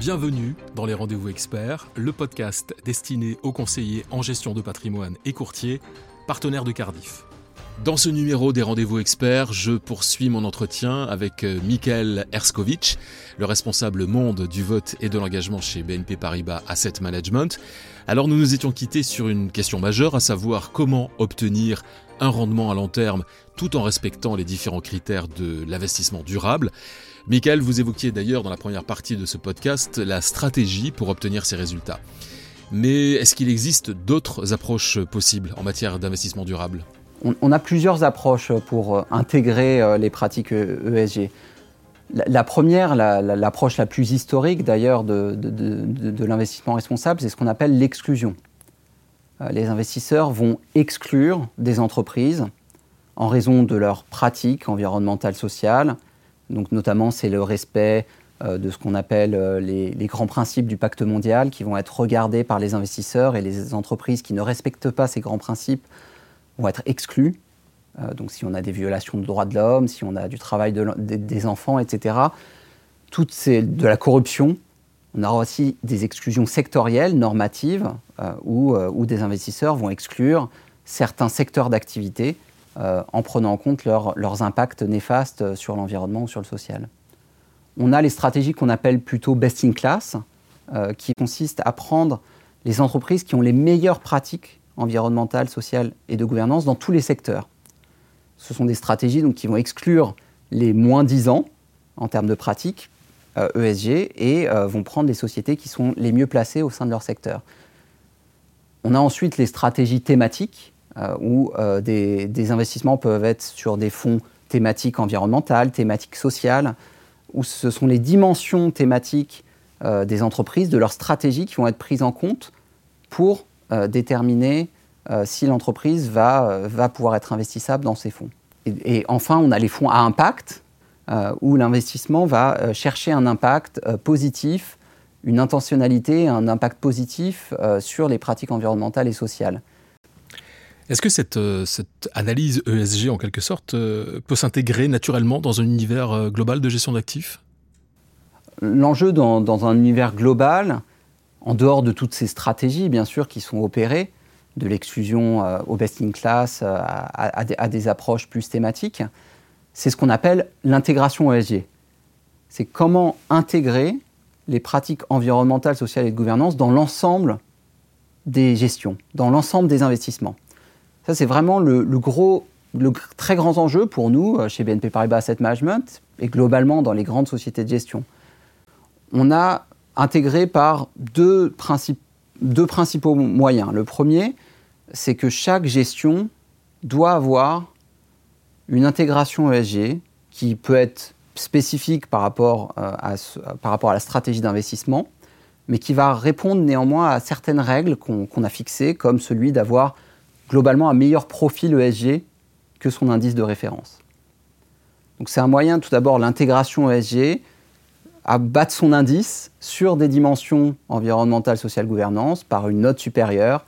Bienvenue dans les Rendez-vous Experts, le podcast destiné aux conseillers en gestion de patrimoine et courtiers, partenaires de Cardiff. Dans ce numéro des Rendez-vous Experts, je poursuis mon entretien avec euh, Michael Erskovic, le responsable monde du vote et de l'engagement chez BNP Paribas Asset Management. Alors nous nous étions quittés sur une question majeure, à savoir comment obtenir un rendement à long terme tout en respectant les différents critères de l'investissement durable. Michael, vous évoquiez d'ailleurs dans la première partie de ce podcast la stratégie pour obtenir ces résultats. Mais est-ce qu'il existe d'autres approches possibles en matière d'investissement durable? On, a plusieurs approches pour euh, intégrer euh, les pratiques ESG. E la, première, l'approche la, plus historique d'ailleurs de, de l'investissement responsable, c'est ce qu'on appelle l'exclusion. Euh, les investisseurs vont exclure des entreprises en raison de leurs pratiques environnementales, sociales, donc notamment, c'est le respect euh, de ce qu'on appelle euh, les, grands principes du pacte mondial qui vont être regardés par les investisseurs et les entreprises qui ne respectent pas ces grands principes vont être exclus. Euh, donc si on a des violations de droits de l'homme, si on a du travail des enfants, etc., toutes ces, de la corruption, on aura aussi des exclusions sectorielles, normatives, où, des investisseurs vont exclure certains secteurs d'activité euh, en prenant en compte leurs impacts néfastes sur l'environnement ou sur le social. On a les stratégies qu'on appelle plutôt best in class, euh, qui consistent à prendre les entreprises qui ont les meilleures pratiques environnementales, sociales et de gouvernance dans tous les secteurs. Ce sont des stratégies donc, qui vont exclure les moins 10 ans en termes de pratiques ESG euh, e et vont prendre les sociétés qui sont les mieux placées au sein de leur secteur. On a ensuite les stratégies thématiques euh, où euh, des, investissements peuvent être sur des fonds thématiques environnementales, thématiques sociales, où ce sont les dimensions thématiques euh, des entreprises, de leur stratégie qui vont être prises en compte pour déterminer si l'entreprise va pouvoir être investissable dans ces fonds. Et, enfin, on a les fonds à impact, où l'investissement va chercher un impact positif, une intentionnalité, un impact positif sur les pratiques environnementales et sociales. Est-ce que cette, euh, analyse ESG, en quelque sorte, euh, peut s'intégrer naturellement dans un univers euh, global de gestion d'actifs? L'enjeu dans, un univers global, en dehors de toutes ces stratégies, bien sûr, qui sont opérées, de l'exclusion au best-in-class à, des approches plus thématiques, c'est ce qu'on appelle l'intégration ESG. C'est comment intégrer les pratiques environnementales, sociales et de gouvernance dans l'ensemble des gestions, dans l'ensemble des investissements. Ça, c'est vraiment le, très grand enjeu pour nous euh, chez BNP Paribas Asset Management et globalement dans les grandes sociétés de gestion. On a intégré par deux, principaux moyens. Le premier, c'est que chaque gestion doit avoir une intégration ESG qui peut être spécifique euh, par rapport à la stratégie d'investissement, mais qui va répondre néanmoins à certaines règles qu'on a fixées, comme celui d'avoir globalement un meilleur profil ESG que son indice de référence. Donc c'est un moyen, tout d'abord, l'intégration ESG à battre son indice sur des dimensions environnementales, sociales, gouvernance, par une note supérieure,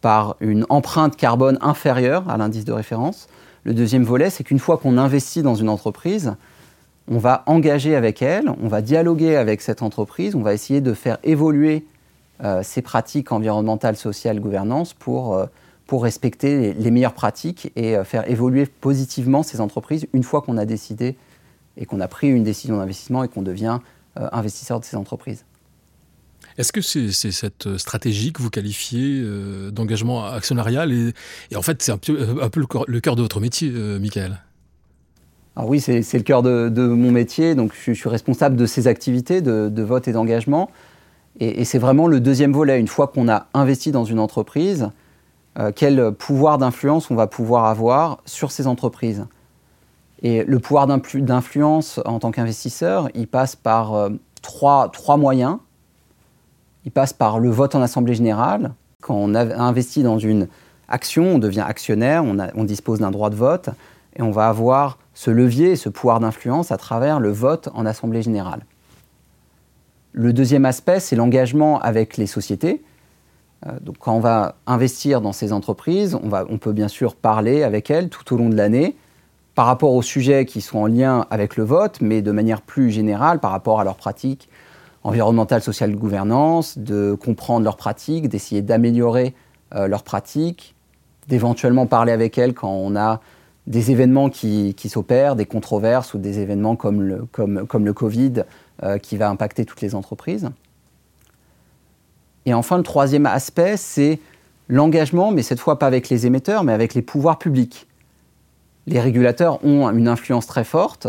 par une empreinte carbone inférieure à l'indice de référence. Le deuxième volet, c'est qu'une fois qu'on investit dans une entreprise, on va engager avec elle, on va dialoguer avec cette entreprise, on va essayer de faire évoluer euh, ses pratiques environnementales, sociales, gouvernance pour euh, pour respecter les, meilleures pratiques et euh, faire évoluer positivement ces entreprises une fois qu'on a décidé et qu'on a pris une décision d'investissement et qu'on devient euh, investisseur de ces entreprises. Est-ce que c'est cette stratégie que vous qualifiez euh, d'engagement actionnarial et, en fait c'est un peu, un peu le, cœur de votre métier, Michael? Alors oui, c'est le cœur de, mon métier, donc je, suis responsable de ces activités de, vote et d'engagement. Et, et c'est vraiment le deuxième volet. Une fois qu'on a investi dans une entreprise, euh, quel pouvoir d'influence on va pouvoir avoir sur ces entreprises. Et le pouvoir d'influence en tant qu'investisseur, il passe par euh, trois, trois, moyens. Il passe par le vote en Assemblée générale. Quand on a investi dans une action, on devient actionnaire, on, on dispose d'un droit de vote, et on va avoir ce levier, ce pouvoir d'influence à travers le vote en Assemblée générale. Le deuxième aspect, c'est l'engagement avec les sociétés. Euh, donc quand on va investir dans ces entreprises, on, va, on peut bien sûr parler avec elles tout au long de l'année par rapport aux sujets qui sont en lien avec le vote, mais de manière plus générale par rapport à leurs pratiques environnementale, sociale, de gouvernance, de comprendre leurs pratiques, d'essayer d'améliorer leurs pratiques, d'éventuellement parler avec elles quand on a des événements qui, s'opèrent, des controverses ou des événements comme le, comme, comme le Covid qui va impacter toutes les entreprises. Et enfin, le troisième aspect, c'est l'engagement, mais cette fois pas avec les émetteurs, mais avec les pouvoirs publics. Les régulateurs ont une influence très forte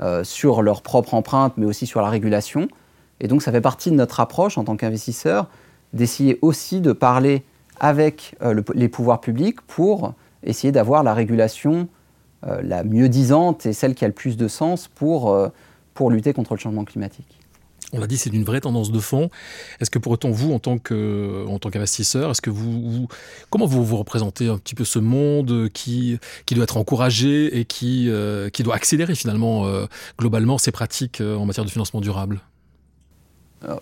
euh, sur leur propre empreinte, mais aussi sur la régulation. Et donc ça fait partie de notre approche en tant qu'investisseur d'essayer aussi de parler avec euh, les pouvoirs publics pour essayer d'avoir la régulation euh, la mieux disante et celle qui a le plus de sens pour, pour lutter contre le changement climatique. On l'a dit, c'est une vraie tendance de fond. Est-ce que pour autant, vous, en tant qu'investisseur, est-ce que vous, comment vous vous représentez un petit peu ce monde qui, doit être encouragé et qui, euh, doit accélérer finalement euh, globalement ces pratiques euh, en matière de financement durable?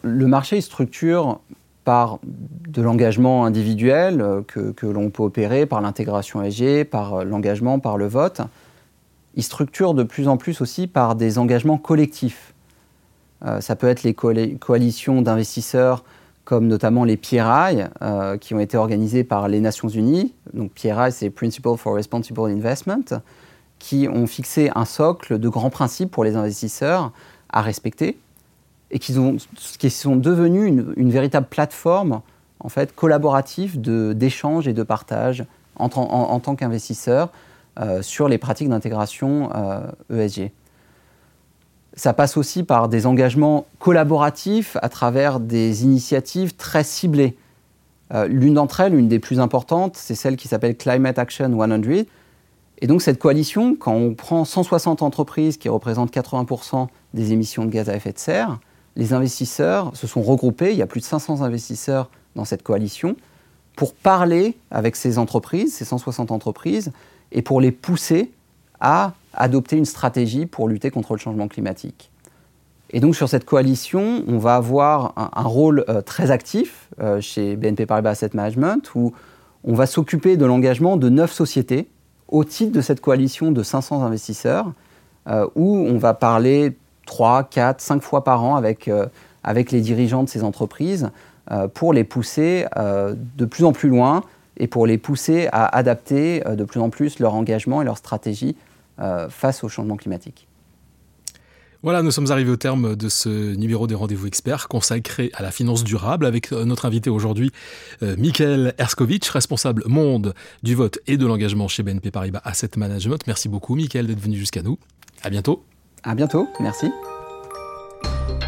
Le marché structure par de l'engagement individuel que, que l'on peut opérer, par l'intégration ESG, par l'engagement, par le vote. Il structure de plus en plus aussi par des engagements collectifs. Euh, ça peut être les coalitions d'investisseurs comme notamment les PRI, euh, qui ont été organisées par les Nations Unies. Donc PRI, c'est Principle for Responsible Investment, qui ont fixé un socle de grands principes pour les investisseurs à respecter et qui, ont, qui sont devenus une, véritable plateforme en fait collaborative d'échange et de partage en, tant qu'investisseur euh, sur les pratiques d'intégration ESG. Ça passe aussi par des engagements collaboratifs à travers des initiatives très ciblées. Euh, l'une d'entre elles, une des plus importantes, c'est celle qui s'appelle Climate Action 100. Et donc cette coalition, quand on prend 160 entreprises qui représentent 80% des émissions de gaz à effet de serre, les investisseurs se sont regroupés, il y a plus de 500 investisseurs dans cette coalition, pour parler avec ces entreprises, ces 160 entreprises, et pour les pousser à adopter une stratégie pour lutter contre le changement climatique. Et donc sur cette coalition, on va avoir un, rôle euh, très actif euh, chez BNP Paribas Asset Management où on va s'occuper de l'engagement de neuf sociétés au titre de cette coalition de 500 investisseurs euh, où on va parler 3, 4, 5 fois par an avec, avec les dirigeants de ces entreprises pour les pousser de plus en plus loin et pour les pousser à adapter de plus en plus leur engagement et leur stratégie face au changement climatique. Voilà, nous sommes arrivés au terme de ce numéro des rendez-vous experts consacré à la finance durable avec euh, notre invité aujourd'hui, euh, Michael Erskovic, responsable monde du vote et de l'engagement chez BNP Paribas Asset Management. Merci beaucoup, Michael, d'être venu jusqu'à nous. À bientôt. À bientôt. Merci.